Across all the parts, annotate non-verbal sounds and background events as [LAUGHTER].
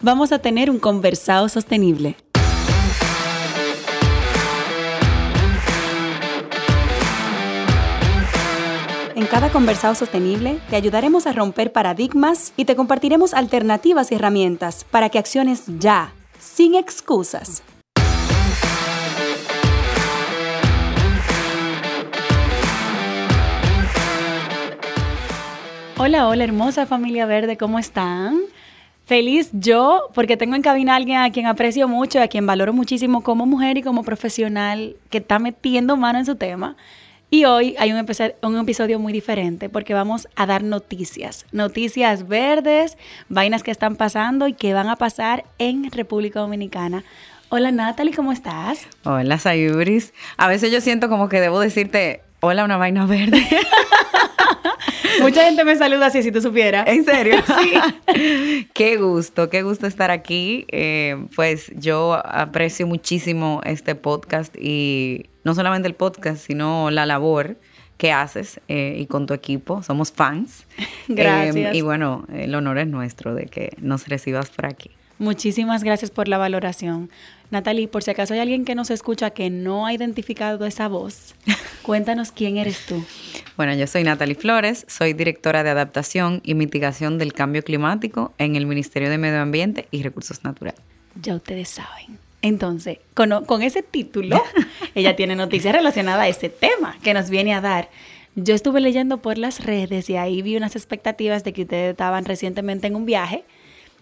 vamos a tener un conversado sostenible. En cada conversado sostenible te ayudaremos a romper paradigmas y te compartiremos alternativas y herramientas para que acciones ya, sin excusas. Hola, hola hermosa familia verde, ¿cómo están? Feliz yo porque tengo en cabina a alguien a quien aprecio mucho a quien valoro muchísimo como mujer y como profesional que está metiendo mano en su tema. Y hoy hay un, un, episodio muy diferente porque vamos a dar noticias, noticias verdes, vainas que están pasando y que van a pasar en República Dominicana. Hola Natalie, ¿cómo estás? Hola Sayuris. A veces yo siento como que debo decirte, hola una vaina verde. [LAUGHS] Mucha gente me saluda así, si tú supieras. ¿En serio? [LAUGHS] sí. [LAUGHS] qué gusto, qué gusto estar aquí. Eh, pues yo aprecio muchísimo este podcast y no solamente el podcast, sino la labor que haces eh, y con tu equipo. Somos fans. Gracias. y bueno, el honor es nuestro de que nos recibas por aquí. Muchísimas gracias por la valoración. Natalie, por si acaso hay alguien que nos escucha que no ha identificado esa voz, [LAUGHS] cuéntanos quién eres tú. Bueno, yo soy Natalie Flores, soy directora de adaptación y mitigación del cambio climático en el Ministerio de Medio Ambiente y Recursos Naturales. Ya ustedes saben. Entonces, con, con ese título, [LAUGHS] ella tiene noticias relacionadas a ese tema que nos viene a dar. Yo estuve leyendo por las redes y ahí vi unas expectativas de que ustedes estaban recientemente en un viaje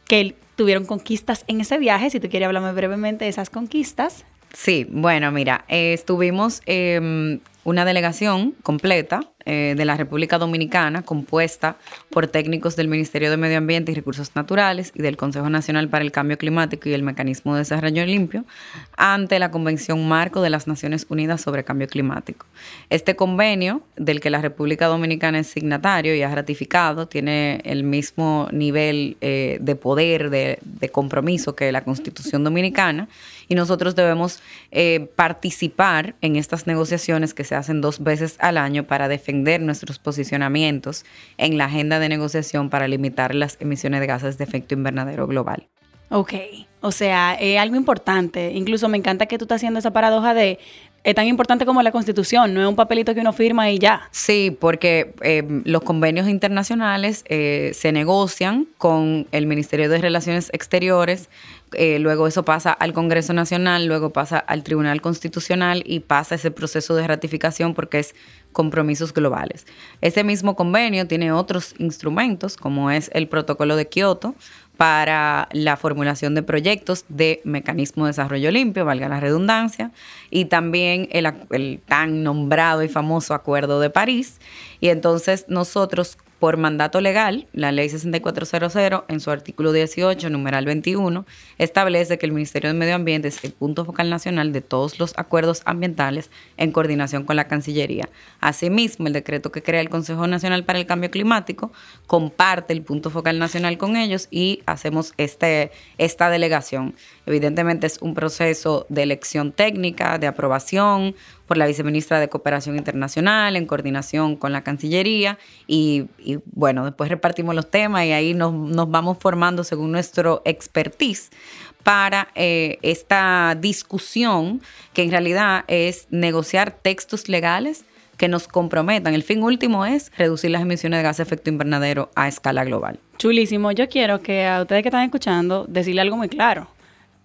que tuvieron conquistas en ese viaje. Si tú quieres hablarme brevemente de esas conquistas. Sí, bueno, mira, eh, estuvimos eh, una delegación completa eh, de la República Dominicana compuesta por técnicos del Ministerio de Medio Ambiente y Recursos Naturales y del Consejo Nacional para el Cambio Climático y el Mecanismo de Desarrollo Limpio ante la Convención Marco de las Naciones Unidas sobre Cambio Climático. Este convenio, del que la República Dominicana es signatario y ha ratificado, tiene el mismo nivel eh, de poder, de, compromiso que la Constitución Dominicana y nosotros debemos eh, participar en estas negociaciones que se hacen dos veces al año para defender nuestros posicionamientos en la agenda de negociación para limitar las emisiones de gases de efecto invernadero global. Ok, o sea, es algo importante. Incluso me encanta que tú estás haciendo esa paradoja de es tan importante como la constitución, no es un papelito que uno firma y ya. Sí, porque eh, los convenios internacionales eh, se negocian con el Ministerio de Relaciones Exteriores, eh, luego eso pasa al Congreso Nacional, luego pasa al Tribunal Constitucional y pasa ese proceso de ratificación porque es compromisos globales. Ese mismo convenio tiene otros instrumentos, como es el Protocolo de Kioto, para la formulación de proyectos de mecanismo de desarrollo limpio, valga la redundancia, y también el, el, tan nombrado y famoso Acuerdo de París. Y entonces nosotros por mandato legal, la ley 6400 en su artículo 18, numeral 21, establece que el Ministerio de Medio Ambiente es el punto focal nacional de todos los acuerdos ambientales en coordinación con la Cancillería. Asimismo, el decreto que crea el Consejo Nacional para el Cambio Climático comparte el punto focal nacional con ellos y hacemos este, esta delegación. Evidentemente es un proceso de elección técnica, de aprobación, por la viceministra de Cooperación Internacional en coordinación con la Cancillería y, bueno, después repartimos los temas y ahí nos, vamos formando según nuestro expertise para eh, esta discusión que en realidad es negociar textos legales que nos comprometan. El fin último es reducir las emisiones de gas de efecto invernadero a escala global. Chulísimo. Yo quiero que a ustedes que están escuchando decirle algo muy claro.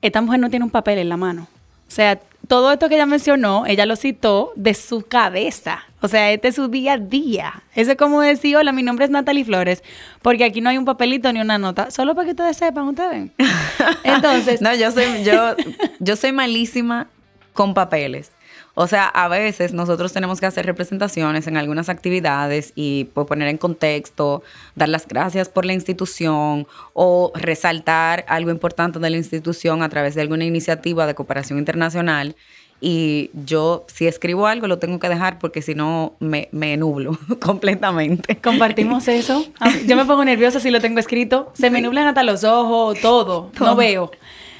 Esta mujer no tiene un papel en la mano. O sea, todo esto que ella mencionó, ella lo citó de su cabeza. O sea, este es su día a día. Eso es como decir, hola, mi nombre es Natalie Flores, porque aquí no hay un papelito ni una nota, solo para que ustedes sepan, ustedes ven. [LAUGHS] Entonces. no, yo soy, yo, yo soy malísima con papeles. O sea, a veces nosotros tenemos que hacer representaciones en algunas actividades y pues, poner en contexto, dar las gracias por la institución o resaltar algo importante de la institución a través de alguna iniciativa de cooperación internacional. Y yo, si escribo algo, lo tengo que dejar porque si no me, me nublo [LAUGHS] completamente. Compartimos [LAUGHS] eso. Ah, yo me pongo nerviosa si lo tengo escrito. Se me nublan hasta los ojos, todo. todo. No veo.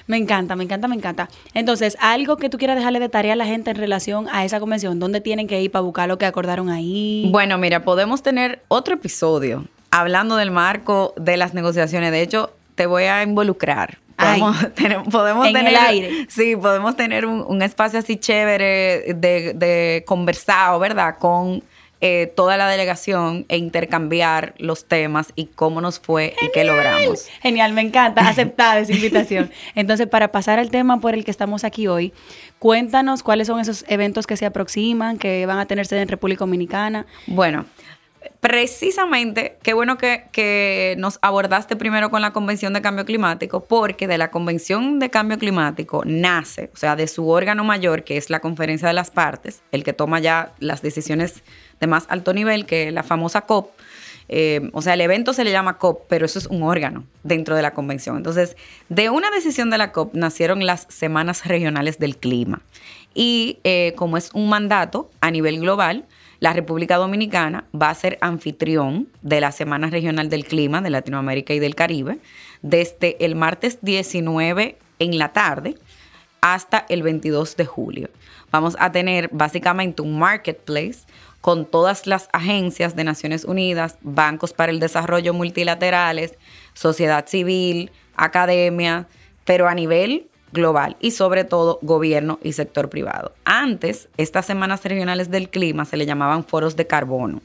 Me encanta, me encanta, me encanta. Entonces, algo que tú quieras dejarle de tarea a la gente en relación a esa convención, ¿dónde tienen que ir para buscar lo que acordaron ahí? Bueno, mira, podemos tener otro episodio hablando del marco de las negociaciones. De hecho, te voy a involucrar Podemos, [LAUGHS] tener, podemos en tener, el aire. Sí, podemos tener un, un espacio así chévere de, de, conversado, ¿verdad? Con eh, toda la delegación e intercambiar los temas y cómo nos fue Genial. y qué logramos. Genial, me encanta. Aceptada esa invitación. [LAUGHS] Entonces, para pasar al tema por el que estamos aquí hoy, cuéntanos cuáles son esos eventos que se aproximan, que van a tenerse en República Dominicana. Bueno, precisamente, qué bueno que, que, nos abordaste primero con la Convención de Cambio Climático, porque de la Convención de Cambio Climático nace, o sea, de su órgano mayor, que es la Conferencia de las Partes, el que toma ya las decisiones de más alto nivel, que la famosa COP. Eh, o sea, el evento se le llama COP, pero eso es un órgano dentro de la convención. Entonces, de una decisión de la COP nacieron las Semanas Regionales del Clima. Y eh, como es un mandato a nivel global, la República Dominicana va a ser anfitrión de la Semana Regional del Clima de Latinoamérica y del Caribe desde el martes 19 en la tarde hasta el 22 de julio. Vamos a tener básicamente un marketplace con todas las agencias de Naciones Unidas, bancos para el desarrollo multilaterales, sociedad civil, academia, pero a nivel global y sobre todo gobierno y sector privado. Antes, estas semanas regionales del clima se le llamaban foros de carbono,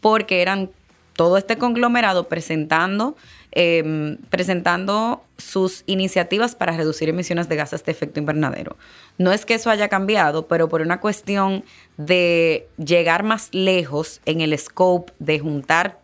porque eran todo este conglomerado presentando, eh, presentando sus iniciativas para reducir emisiones de gases de efecto invernadero. No es que eso haya cambiado, pero por una cuestión de llegar más lejos en el scope de juntar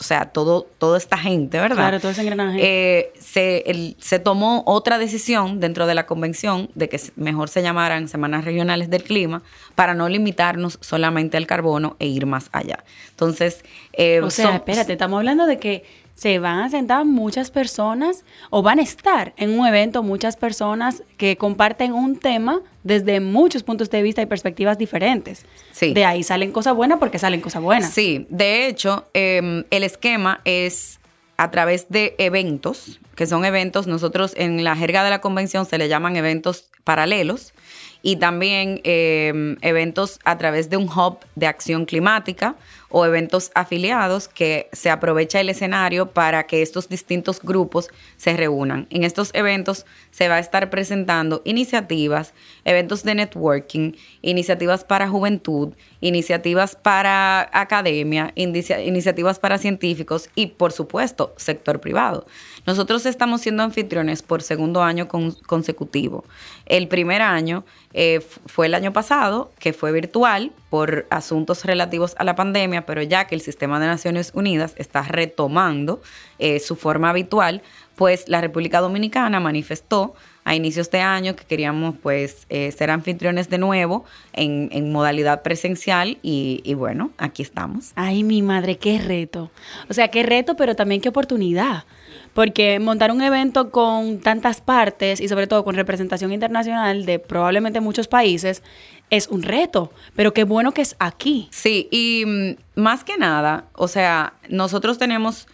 o sea, todo, toda esta gente, ¿verdad? Claro, todo ese engranaje. Eh, se, el, se tomó otra decisión dentro de la convención de que mejor se llamaran semanas regionales del clima para no limitarnos solamente al carbono e ir más allá. Entonces, eh, o sea, son, espérate, estamos hablando de que se van a sentar muchas personas o van a estar en un evento muchas personas que comparten un tema desde muchos puntos de vista y perspectivas diferentes. Sí. De ahí salen cosas buenas porque salen cosas buenas. Sí, de hecho, eh, el esquema es a través de eventos, que son eventos, nosotros en la jerga de la convención se le llaman eventos paralelos, y también eh, eventos a través de un hub de acción climática o eventos afiliados que se aprovecha el escenario para que estos distintos grupos se reúnan. En estos eventos se va a estar presentando iniciativas, eventos de networking, iniciativas para juventud, iniciativas para academia, inicia iniciativas para científicos y, por supuesto, sector privado. Nosotros estamos siendo anfitriones por segundo año con consecutivo. El primer año eh, fue el año pasado, que fue virtual por asuntos relativos a la pandemia, pero ya que el sistema de Naciones Unidas está retomando eh, su forma habitual, pues la República Dominicana manifestó a inicios de año que queríamos pues eh, ser anfitriones de nuevo en, modalidad presencial y, bueno, aquí estamos. Ay, mi madre, qué reto. O sea, qué reto, pero también qué oportunidad. Porque montar un evento con tantas partes y sobre todo con representación internacional de probablemente muchos países es un reto, pero qué bueno que es aquí. Sí, y mm, más que nada, o sea, nosotros tenemos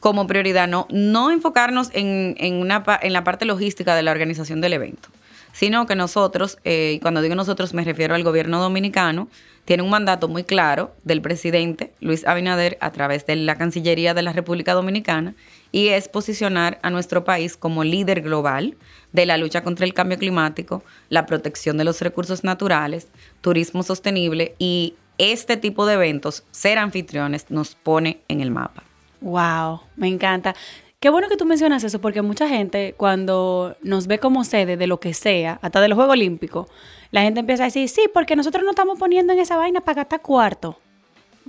como prioridad no, no enfocarnos en, en, una, en la parte logística de la organización del evento, sino que nosotros, eh, y cuando digo nosotros me refiero al gobierno dominicano, tiene un mandato muy claro del presidente Luis Abinader a través de la Cancillería de la República Dominicana y es posicionar a nuestro país como líder global de la lucha contra el cambio climático, la protección de los recursos naturales, turismo sostenible y este tipo de eventos, ser anfitriones, nos pone en el mapa. Wow, me encanta. Qué bueno que tú mencionas eso, porque mucha gente cuando nos ve como sede de lo que sea, hasta de los Juegos Olímpicos, la gente empieza a decir, sí, porque nosotros no estamos poniendo en esa vaina para gastar cuarto.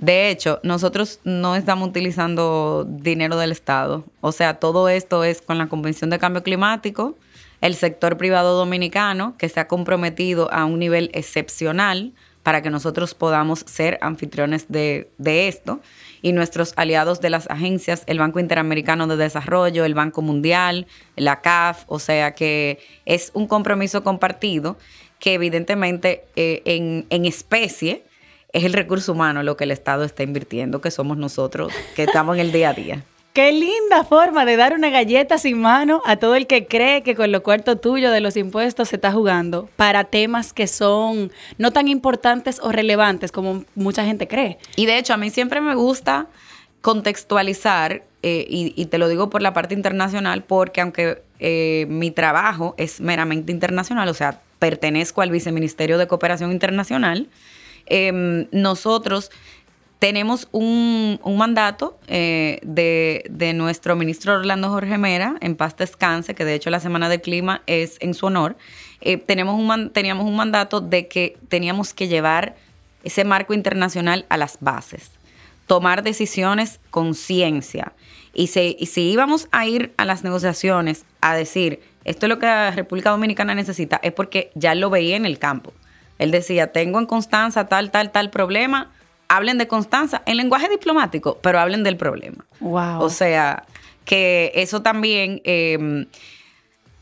De hecho, nosotros no estamos utilizando dinero del Estado. O sea, todo esto es con la Convención de Cambio Climático. el sector privado dominicano, que se ha comprometido a un nivel excepcional para que nosotros podamos ser anfitriones de, esto y nuestros aliados de las agencias, el Banco Interamericano de Desarrollo, el Banco Mundial, la CAF, o sea que es un compromiso compartido que evidentemente eh, en especie es el recurso humano lo que el Estado está invirtiendo, que somos nosotros, que estamos en el día a día. [LAUGHS] Qué linda forma de dar una galleta sin mano a todo el que cree que con lo cuarto tuyo de los impuestos se está jugando para temas que son no tan importantes o relevantes como mucha gente cree. Y de hecho, a mí siempre me gusta contextualizar, eh, y, te lo digo por la parte internacional, porque aunque eh, mi trabajo es meramente internacional, o sea, pertenezco al Viceministerio de Cooperación Internacional, em, nosotros tenemos un, mandato eh, de, nuestro ministro Orlando Jorge Mera, en paz descanse, que de hecho la Semana del Clima es en su honor. Eh, tenemos un, teníamos un mandato de que teníamos que llevar ese marco internacional a las bases, tomar decisiones con ciencia. Y y si íbamos a ir a las negociaciones a decir, esto es lo que la República Dominicana necesita, es porque ya lo veía en el campo. Él decía, tengo en Constanza tal, tal, tal problema hablen de Constanza en lenguaje diplomático, pero hablen del problema. Wow. O sea, que eso también em,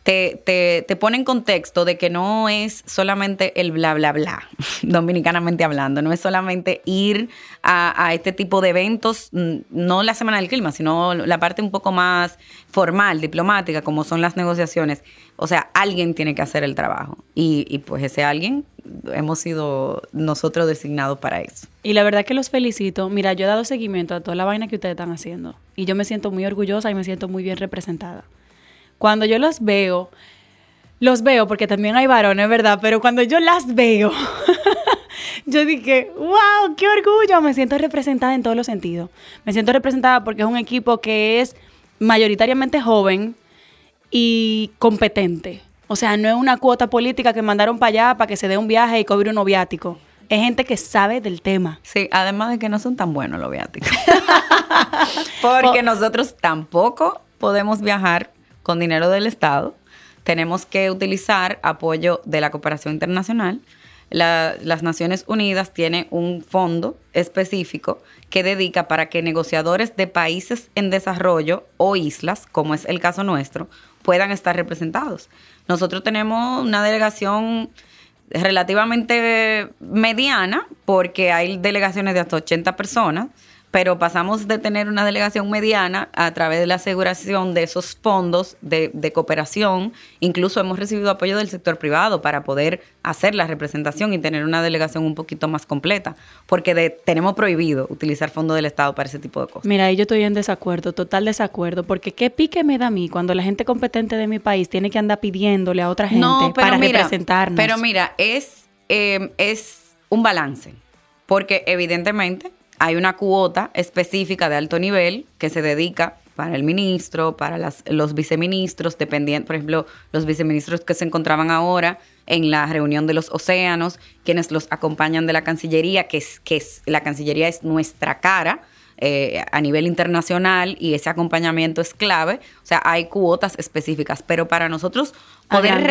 te, te, pone en contexto de que no es solamente el bla, bla, bla, [LAUGHS] dominicanamente hablando, no es solamente ir a, a, este tipo de eventos, no la Semana del Clima, sino la parte un poco más formal, diplomática, como son las negociaciones. O sea, alguien tiene que hacer el trabajo y, y pues ese alguien hemos sido nosotros designados para eso. Y la verdad que los felicito. Mira, yo he dado seguimiento a toda la vaina que ustedes están haciendo. Y yo me siento muy orgullosa y me siento muy bien representada. Cuando yo los veo, los veo porque también hay varones, ¿verdad? Pero cuando yo las veo, [LAUGHS] yo dije, wow, qué orgullo. Me siento representada en todos los sentidos. Me siento representada porque es un equipo que es mayoritariamente joven y competente. O sea, no es una cuota política que mandaron para allá para que se dé un viaje y cobre un viático. Es gente que sabe del tema. Sí, además de que no son tan buenos los viáticos. [LAUGHS] Porque nosotros tampoco podemos viajar con dinero del Estado. Tenemos que utilizar apoyo de la cooperación internacional. las Naciones Unidas tienen un fondo específico que dedica para que negociadores de países en desarrollo o islas, como es el caso nuestro, puedan estar representados. Nosotros tenemos una delegación relativamente mediana, porque hay delegaciones de hasta 80 personas, pero pasamos de tener una delegación mediana a través de la aseguración de esos fondos de, cooperación. Incluso hemos recibido apoyo del sector privado para poder hacer la representación y tener una delegación un poquito más completa, porque tenemos prohibido utilizar fondos del Estado para ese tipo de cosas. Mira, ahí yo estoy en desacuerdo, total desacuerdo, porque qué pique me da a mí cuando la gente competente de mi país tiene que andar pidiéndole a otra gente para representarnos. Pero mira, es, eh, es un balance, porque evidentemente hay una cuota específica de alto nivel que se dedica para el ministro, para los viceministros, dependiendo, por ejemplo, los viceministros que se encontraban ahora en la reunión de los océanos, quienes los acompañan de la Cancillería, que es, que es, la Cancillería es nuestra cara, eh, a nivel internacional y ese acompañamiento es clave. O sea, hay cuotas específicas, pero para nosotros poder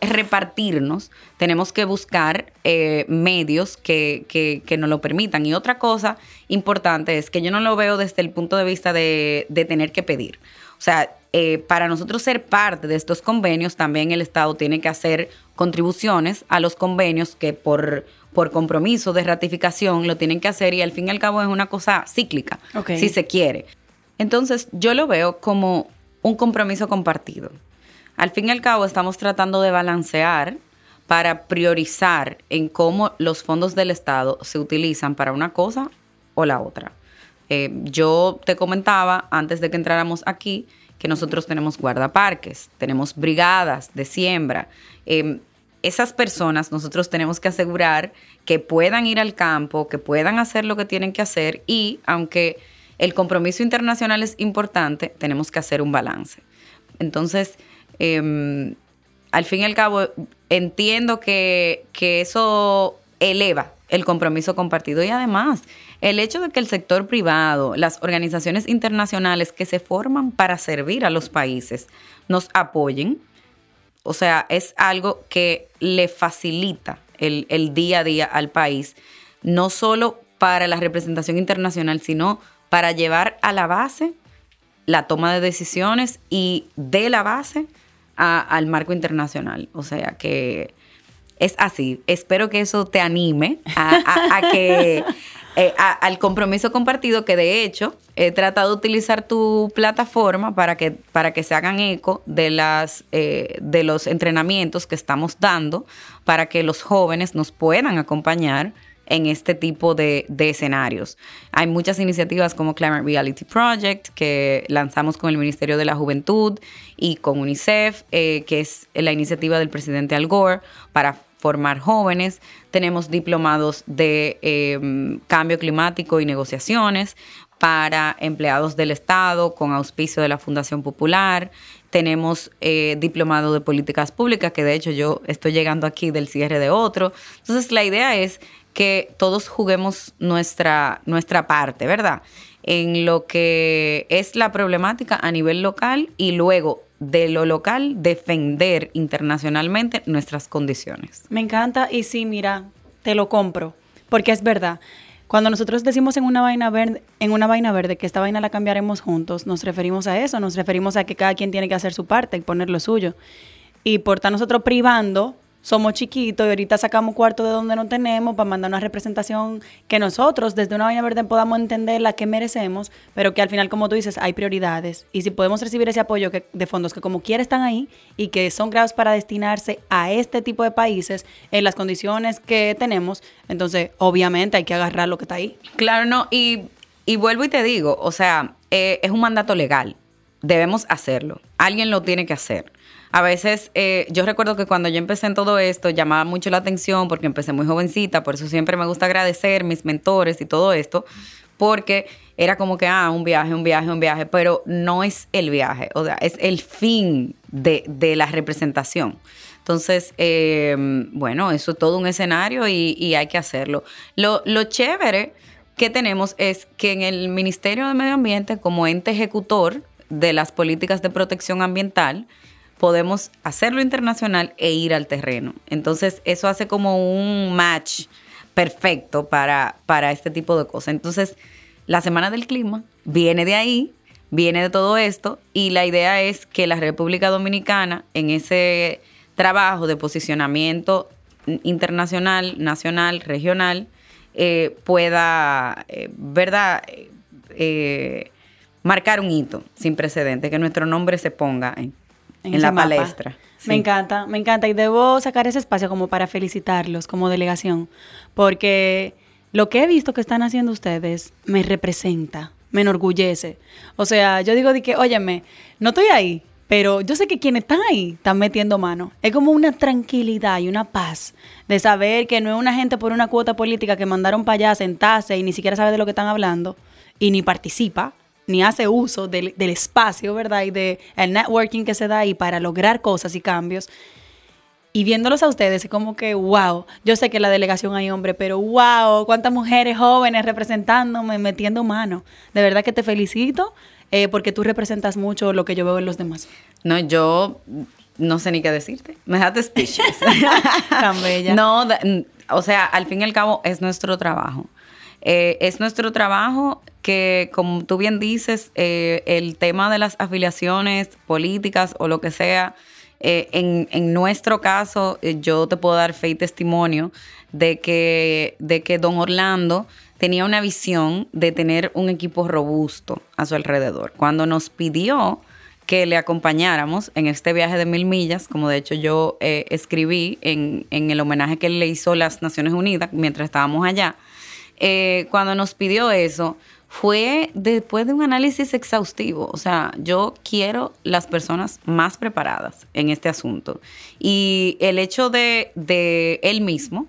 repartirnos, tenemos que buscar eh, medios que, que, nos lo permitan. Y otra cosa importante es que yo no lo veo desde el punto de vista de, de tener que pedir. O sea, eh, para nosotros ser parte de estos convenios, también el Estado tiene que hacer contribuciones a los convenios que por por compromiso de ratificación lo tienen que hacer y al fin y al cabo es una cosa cíclica, si se quiere. Entonces yo lo veo como un compromiso compartido. Al fin y al cabo estamos tratando de balancear para priorizar en cómo los fondos del Estado se utilizan para una cosa o la otra. Eh, yo te comentaba antes de que entráramos aquí que nosotros tenemos guardaparques, tenemos brigadas de siembra. Em, esas personas nosotros tenemos que asegurar que puedan ir al campo, que puedan hacer lo que tienen que hacer y aunque el compromiso internacional es importante, tenemos que hacer un balance. Entonces, em, al fin y al cabo, entiendo que, que eso eleva el compromiso compartido y además el hecho de que el sector privado, las organizaciones internacionales que se forman para servir a los países, nos apoyen, O sea, es algo que le facilita el, el día a día al país, no solo para la representación internacional, sino para llevar a la base la toma de decisiones y de la base al marco internacional. O sea que es así. Espero que eso te anime a, que... Eh, al compromiso compartido que de hecho he tratado de utilizar tu plataforma para que, para que se hagan eco de, las, eh, de los entrenamientos que estamos dando para que los jóvenes nos puedan acompañar en este tipo de, escenarios. Hay muchas iniciativas como Climate Reality Project que lanzamos con el Ministerio de la Juventud y con UNICEF, eh, que es la iniciativa del presidente Al Gore para formar jóvenes. Tenemos diplomados de em, cambio climático y negociaciones para empleados del Estado con auspicio de la Fundación Popular. Tenemos eh, diplomado de políticas públicas, que de hecho yo estoy llegando aquí del cierre de otro. Entonces la idea es que todos juguemos nuestra, nuestra parte, ¿verdad? En lo que es la problemática a nivel local y luego de lo local defender internacionalmente nuestras condiciones. Me encanta y sí, mira, te lo compro, porque es verdad. Cuando nosotros decimos en una vaina verde, en una vaina verde que esta vaina la cambiaremos juntos, nos referimos a eso, nos referimos a que cada quien tiene que hacer su parte y poner lo suyo. Y por estar nosotros privando somos chiquitos y ahorita sacamos cuarto de donde no tenemos para mandar una representación que nosotros desde una vaina verde podamos entender la que merecemos, pero que al final, como tú dices, hay prioridades. Y si podemos recibir ese apoyo de fondos que como quiera están ahí y que son creados para destinarse a este tipo de países en las condiciones que tenemos, entonces obviamente hay que agarrar lo que está ahí. Claro, no, y, vuelvo y te digo, o sea, eh, es un mandato legal, debemos hacerlo, alguien lo tiene que hacer. A veces, eh, yo recuerdo que cuando yo empecé en todo esto, llamaba mucho la atención porque empecé muy jovencita, por eso siempre me gusta agradecer mis mentores y todo esto, porque era como que, ah, un viaje, un viaje, un viaje, pero no es el viaje, o sea, es el fin de, la representación. Entonces, em, bueno, eso es todo un escenario y, hay que hacerlo. Lo, lo chévere que tenemos es que en el Ministerio de Medio Ambiente, como ente ejecutor de las políticas de protección ambiental, podemos hacerlo internacional e ir al terreno. Entonces, eso hace como un match perfecto para, para este tipo de cosas. Entonces, la Semana del Clima viene de ahí, viene de todo esto, y la idea es que la República Dominicana, en ese trabajo de posicionamiento internacional, nacional, regional, eh, pueda, eh, ¿verdad?, eh, marcar un hito sin precedente, que nuestro nombre se ponga en, en, la palestra. Me encanta, me encanta. Y debo sacar ese espacio como para felicitarlos como delegación, porque lo que he visto que están haciendo ustedes me representa, me enorgullece. O sea, yo digo de que, óyeme, no estoy ahí, pero yo sé que quienes están ahí están metiendo mano. Es como una tranquilidad y una paz de saber que no es una gente por una cuota política que mandaron para allá a sentarse y ni siquiera sabe de lo que están hablando y ni participa ni hace uso del, espacio, ¿verdad? Y del networking que se da ahí para lograr cosas y cambios. Y viéndolos a ustedes, es como que, wow, yo sé que la delegación hay hombre, pero wow, cuántas mujeres jóvenes representándome, metiendo mano. De verdad que te felicito eh, porque tú representas mucho lo que yo veo en los demás. No, yo no sé ni qué decirte. Me dejaste speechless. [LAUGHS] Tan bella. No, o sea, al fin y al cabo es nuestro trabajo. Eh, es nuestro trabajo que, como tú bien dices, eh, el tema de las afiliaciones políticas o lo que sea, eh, en, nuestro caso, yo te puedo dar fe y testimonio de que, de que don Orlando tenía una visión de tener un equipo robusto a su alrededor. Cuando nos pidió que le acompañáramos en este viaje de mil millas, como de hecho yo escribí en, en el homenaje que le hizo las Naciones Unidas mientras estábamos allá, eh, cuando nos pidió eso, fue después de un análisis exhaustivo. O sea, yo quiero las personas más preparadas en este asunto. Y el hecho de, de él mismo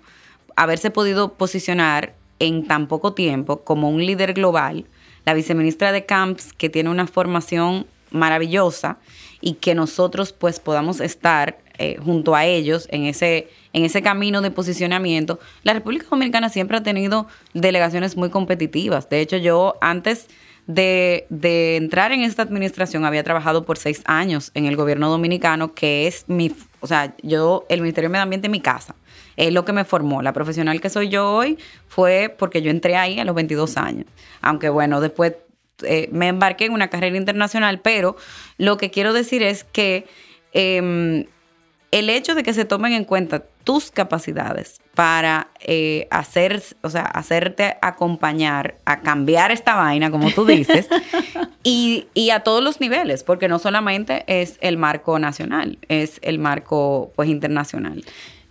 haberse podido posicionar en tan poco tiempo como un líder global, la viceministra de Camps, que tiene una formación maravillosa y que nosotros pues podamos estar eh, junto a ellos en ese, en ese camino de posicionamiento, la República Dominicana siempre ha tenido delegaciones muy competitivas. De hecho, yo antes de, de entrar en esta administración había trabajado por seis años en el gobierno dominicano, que es mi, o sea, yo, el Ministerio de Medio Ambiente es mi casa. Es lo que me formó. La profesional que soy yo hoy fue porque yo entré ahí a los 22 años. Aunque bueno, después eh, me embarqué en una carrera internacional, pero lo que quiero decir es que em, el hecho de que se tomen en cuenta tus capacidades para eh, hacer, o sea, hacerte acompañar a cambiar esta vaina, como tú dices, [LAUGHS] y, y, a todos los niveles, porque no solamente es el marco nacional, es el marco pues internacional.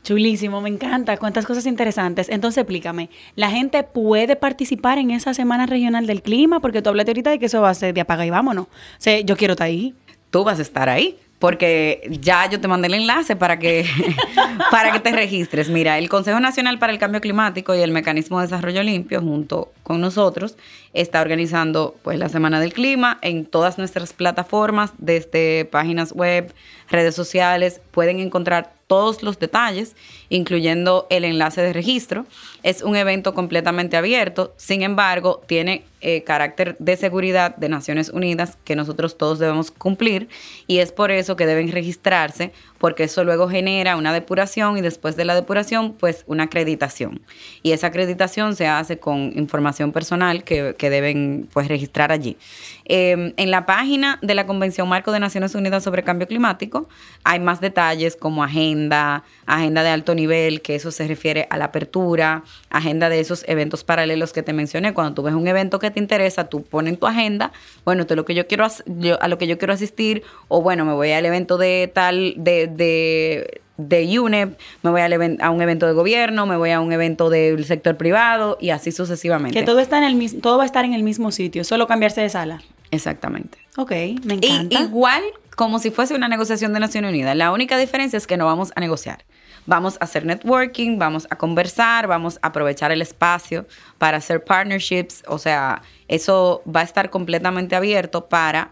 Chulísimo, me encanta, cuántas cosas interesantes. Entonces, explícame, ¿la gente puede participar en esa Semana Regional del Clima? Porque tú hablaste ahorita de que eso va a ser de apaga y vámonos. O sea, yo quiero estar ahí. Tú vas a estar ahí porque ya yo te mandé el enlace para que, [LAUGHS] para que te registres. Mira, el Consejo Nacional para el Cambio Climático y el Mecanismo de Desarrollo Limpio, junto con nosotros, está organizando pues la Semana del Clima en todas nuestras plataformas, desde páginas web, redes sociales, pueden encontrar todos los detalles, incluyendo el enlace de registro. Es un evento completamente abierto, sin embargo, tiene eh, carácter de seguridad de Naciones Unidas que nosotros todos debemos cumplir y es por eso que deben registrarse porque eso luego genera una depuración y después de la depuración pues una acreditación y esa acreditación se hace con información personal que, deben pues registrar allí. Em, en la página de la Convención Marco de Naciones Unidas sobre Cambio Climático hay más detalles como agenda, agenda de alto nivel, que eso se refiere a la apertura, agenda de esos eventos paralelos que te mencioné. Cuando tú ves un evento que te interesa, tú pones tu agenda, bueno, esto es lo que yo quiero, a lo que yo quiero asistir, o bueno, me voy al evento de tal, de, de, de UNEP, me voy a un evento de gobierno, me voy a un evento del sector privado y así sucesivamente. Que todo está en el mismo, todo va a estar en el mismo sitio, solo cambiarse de sala. Exactamente. Ok, me encanta. igual como si fuese una negociación de Naciones Unidas. La única diferencia es que no vamos a negociar. Vamos a hacer networking, vamos a conversar, vamos a aprovechar el espacio para hacer partnerships. O sea, eso va a estar completamente abierto para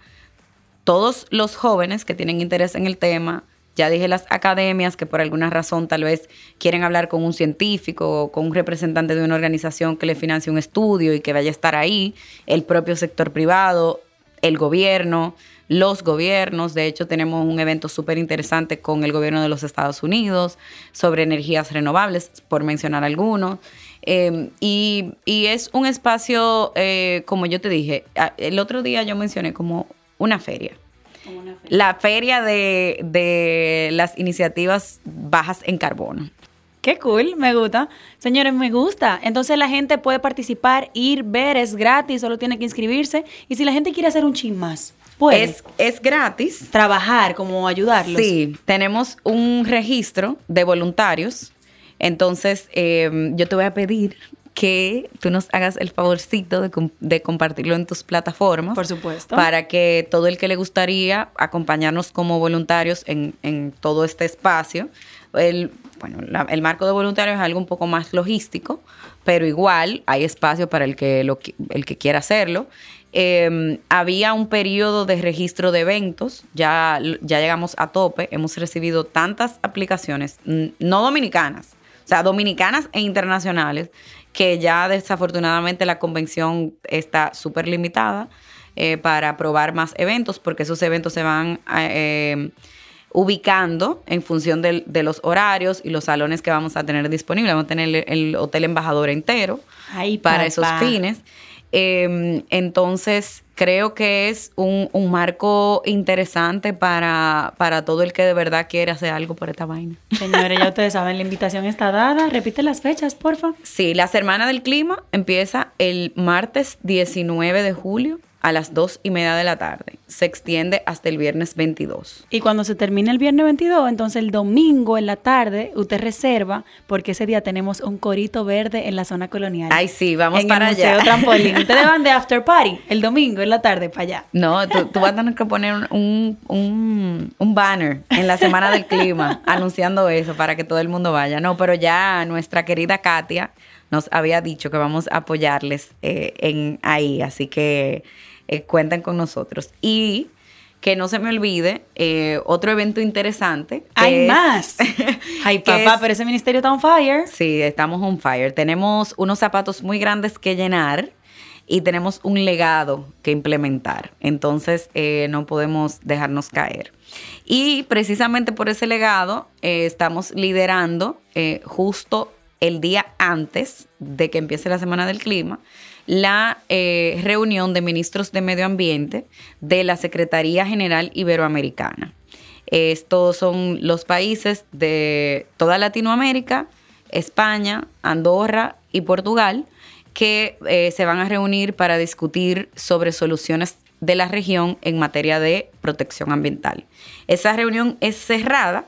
todos los jóvenes que tienen interés en el tema. Ya dije las academias que por alguna razón tal vez quieren hablar con un científico o con un representante de una organización que le financie un estudio y que vaya a estar ahí, el propio sector privado, el gobierno, los gobiernos. De hecho, tenemos un evento súper interesante con el gobierno de los Estados Unidos sobre energías renovables, por mencionar algunos. Em, y, es un espacio, eh, como yo te dije, el otro día yo mencioné como una feria. La feria de, de las iniciativas bajas en carbono. Qué cool, me gusta. Señores, me gusta. Entonces la gente puede participar, ir, ver, es gratis, solo tiene que inscribirse. Y si la gente quiere hacer un chin más, es, es gratis. Trabajar, como ayudarlos. Sí, tenemos un registro de voluntarios. Entonces, em, yo te voy a pedir que tú nos hagas el favorcito de, compartirlo en tus plataformas. Por supuesto. Para que todo el que le gustaría acompañarnos como voluntarios en, todo este espacio, el, bueno, el marco de voluntarios es algo un poco más logístico, pero igual hay espacio para el que, lo, el que quiera hacerlo. Em, había un periodo de registro de eventos, ya, ya llegamos a tope, hemos recibido tantas aplicaciones, no dominicanas, o sea, dominicanas e internacionales, que ya desafortunadamente la convención está súper limitada eh, para probar más eventos, porque esos eventos se van eh, ubicando en función de, los horarios y los salones que vamos a tener disponibles. Vamos a tener el, hotel embajador entero para esos fines. Em, entonces, creo que es un, marco interesante para, para, todo el que de verdad quiere hacer algo por esta vaina. Señores, ya ustedes saben, la invitación está dada. Repite las fechas, porfa. Sí, la Semana del Clima empieza el martes 19 de julio a las dos y media de la tarde. Se extiende hasta el viernes 22. Y cuando se termine el viernes 22, entonces el domingo en la tarde, usted reserva, porque ese día tenemos un corito verde en la zona colonial. Ay, sí, vamos para el allá. Museo Trampolín. [LAUGHS] Ustedes van de after party el domingo en la tarde para allá. No, tú, vas a tener que poner un, un, un banner en la Semana del Clima [LAUGHS] anunciando eso para que todo el mundo vaya. No, pero ya nuestra querida Katia nos había dicho que vamos a apoyarles eh, en ahí, así que eh, cuentan con nosotros. Y que no se me olvide, eh, otro evento interesante. Hay más. [LAUGHS] Ay, papá, pero ese ministerio está on fire. Sí, estamos on fire. Tenemos unos zapatos muy grandes que llenar y tenemos un legado que implementar. Entonces eh, no podemos dejarnos caer. Y precisamente por ese legado eh, estamos liderando justo el día antes de que empiece la Semana del Clima la reunión de ministros de medio ambiente de la Secretaría General Iberoamericana. Estos son los países de toda Latinoamérica, España, Andorra y Portugal, que eh, se van a reunir para discutir sobre soluciones de la región en materia de protección ambiental. Esa reunión es cerrada,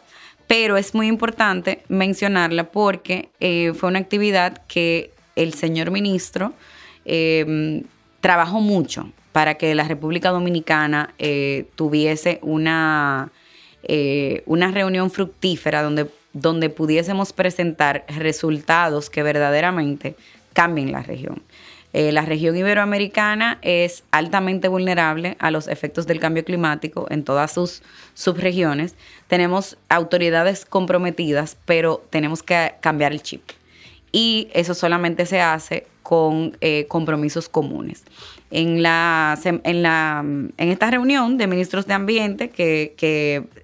pero es muy importante mencionarla porque eh, fue una actividad que el señor ministro eh, trabajó mucho para que la República Dominicana tuviese una, una reunión fructífera donde, donde pudiésemos presentar resultados que verdaderamente cambien la región. Eh, la región iberoamericana es altamente vulnerable a los efectos del cambio climático en todas sus subregiones. Tenemos autoridades comprometidas, pero tenemos que cambiar el chip. Y eso solamente se hace con eh, compromisos comunes. En, la, en, la, en esta reunión de ministros de Ambiente, que,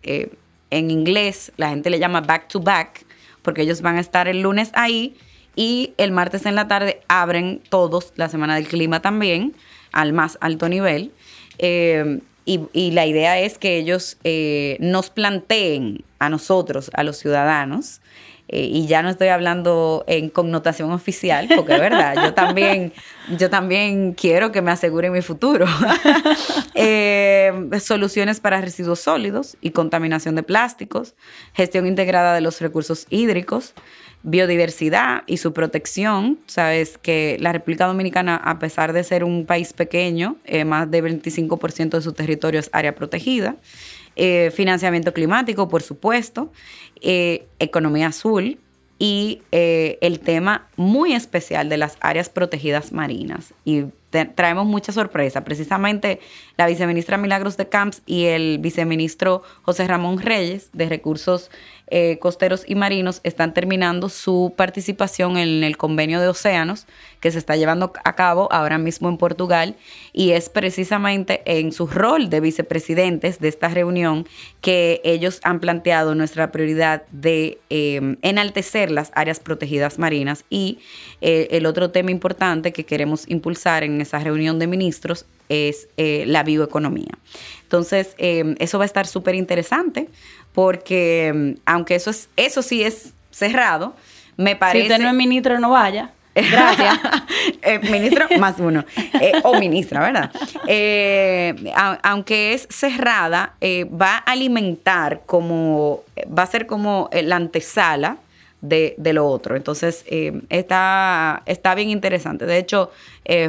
eh, en inglés la gente le llama back to back, porque ellos van a estar el lunes ahí y el martes en la tarde abren todos la Semana del Clima también, al más alto nivel. Eh, y, la idea es que ellos eh, nos planteen a nosotros, a los ciudadanos, eh, y ya no estoy hablando en connotación oficial, porque es verdad, yo también, yo también quiero que me aseguren mi futuro. [LAUGHS] soluciones para residuos sólidos y contaminación de plásticos, gestión integrada de los recursos hídricos, biodiversidad y su protección. Sabes que la República Dominicana, a pesar de ser un país pequeño, eh, más de 25% de su territorio es área protegida. Eh, financiamiento climático, por supuesto, eh, economía azul y el tema muy especial de las áreas protegidas marinas. Y traemos mucha sorpresa. Precisamente la viceministra Milagros de Camps y el viceministro José Ramón Reyes de Recursos eh, costeros y marinos están terminando su participación en el convenio de océanos que se está llevando a cabo ahora mismo en Portugal y es precisamente en su rol de vicepresidentes de esta reunión que ellos han planteado nuestra prioridad de eh, enaltecer las áreas protegidas marinas y eh, el otro tema importante que queremos impulsar en esa reunión de ministros es la bioeconomía. Entonces, eso va a estar súper interesante porque mm, aunque eso, es, eso sí es cerrado, me parece... Si usted no es ministro, no vaya. Gracias. [LAUGHS] Eh, ministro más uno. Eh, o ministra, ¿verdad? Eh, aunque es cerrada, va a alimentar como, va a ser como la antesala de, lo otro. Entonces, está, está bien interesante. De hecho,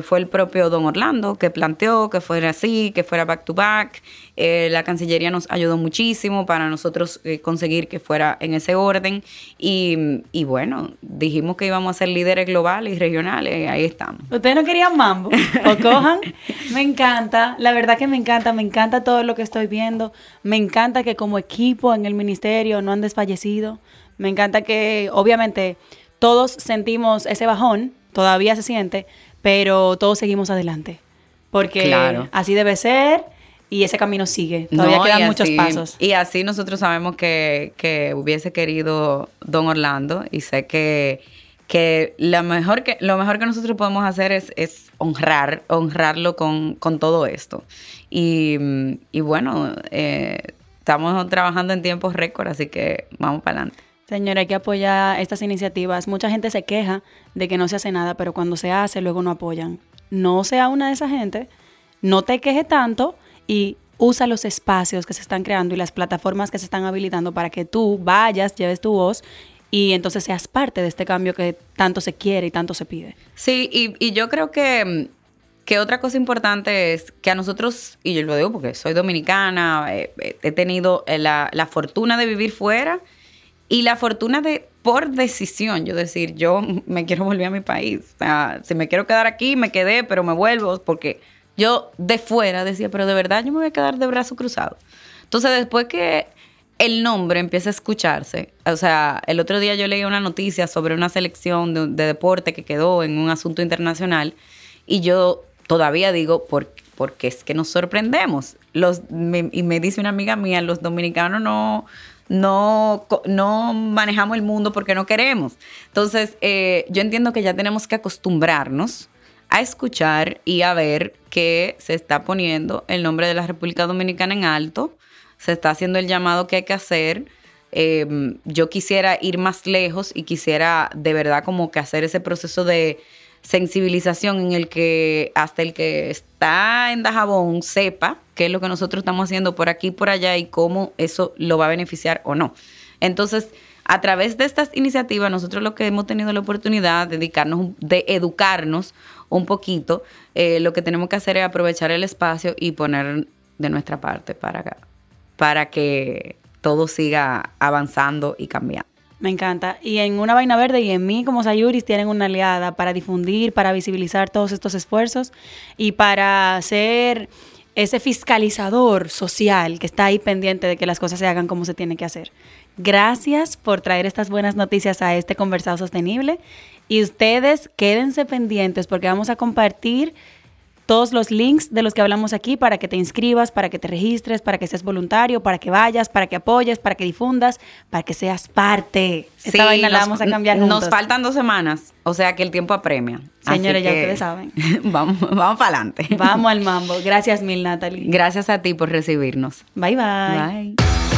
fue el propio don Orlando que planteó que fuera así, que fuera back to back. Eh, la Cancillería nos ayudó muchísimo para nosotros eh, conseguir que fuera en ese orden. Y, bueno, dijimos que íbamos a ser líderes globales y regionales. Ahí estamos. Ustedes no querían mambo. O cojan. me encanta. La verdad que me encanta. Me encanta todo lo que estoy viendo. Me encanta que como equipo en el ministerio no han desfallecido. Me encanta que, obviamente, todos sentimos ese bajón. Todavía se siente. Pero todos seguimos adelante. Porque así debe ser y ese camino sigue. Todavía quedan muchos pasos. Y así nosotros sabemos que, que, hubiese querido Don Orlando y sé que, que, lo, mejor que lo mejor que nosotros podemos hacer es, es honrar, honrarlo con, con todo esto. Y, y bueno, eh, estamos trabajando en tiempos récord, así que vamos para adelante. Señora, hay que apoyar estas iniciativas. Mucha gente se queja de que no se hace nada, pero cuando se hace, luego no apoyan. No sea una de esa gente, no te queje tanto y usa los espacios que se están creando y las plataformas que se están habilitando para que tú vayas, lleves tu voz y entonces seas parte de este cambio que tanto se quiere y tanto se pide. Sí, y, yo creo que, que, otra cosa importante es que a nosotros, y yo lo digo porque soy dominicana, eh, eh, he tenido eh, la, la, fortuna de vivir fuera y la fortuna de, por decisión, yo decir, yo me quiero volver a mi país. O sea, si me quiero quedar aquí, me quedé, pero me vuelvo porque yo de fuera decía, pero de verdad yo me voy a quedar de brazo cruzado. Entonces después que el nombre empieza a escucharse, o sea, el otro día yo leí una noticia sobre una selección de, deporte que quedó en un asunto internacional y yo todavía digo, ¿por, porque es que nos sorprendemos. Los, y me dice una amiga mía, los dominicanos no, no, no manejamos el mundo porque no queremos. Entonces, eh, yo entiendo que ya tenemos que acostumbrarnos a escuchar y a ver que se está poniendo el nombre de la República Dominicana en alto, se está haciendo el llamado que hay que hacer. Em, yo quisiera ir más lejos y quisiera de verdad como que hacer ese proceso de sensibilización en el que hasta el que está en Dajabón sepa qué es lo que nosotros estamos haciendo por aquí y por allá y cómo eso lo va a beneficiar o no. Entonces, a través de estas iniciativas, nosotros lo que hemos tenido la oportunidad de dedicarnos, de educarnos un poquito, eh, lo que tenemos que hacer es aprovechar el espacio y poner de nuestra parte para, para que todo siga avanzando y cambiando. Me encanta. Y en Una Vaina Verde y en mí como Sayuris tienen una aliada para difundir, para visibilizar todos estos esfuerzos y para ser ese fiscalizador social que está ahí pendiente de que las cosas se hagan como se tiene que hacer. Gracias por traer estas buenas noticias a este conversado sostenible y ustedes quédense pendientes porque vamos a compartir todos los links de los que hablamos aquí para que te inscribas, para que te registres, para que seas voluntario, para que vayas, para que apoyes, para que difundas, para que seas parte. Esta vaina la vamos a cambiar juntos. Nos faltan dos semanas, o sea que el tiempo apremia. Señores, ya ustedes saben. [LAUGHS] vamos, vamos para adelante. Vamos al mambo. Gracias mil, Natalie. Gracias a ti por recibirnos. Bye, bye. Bye.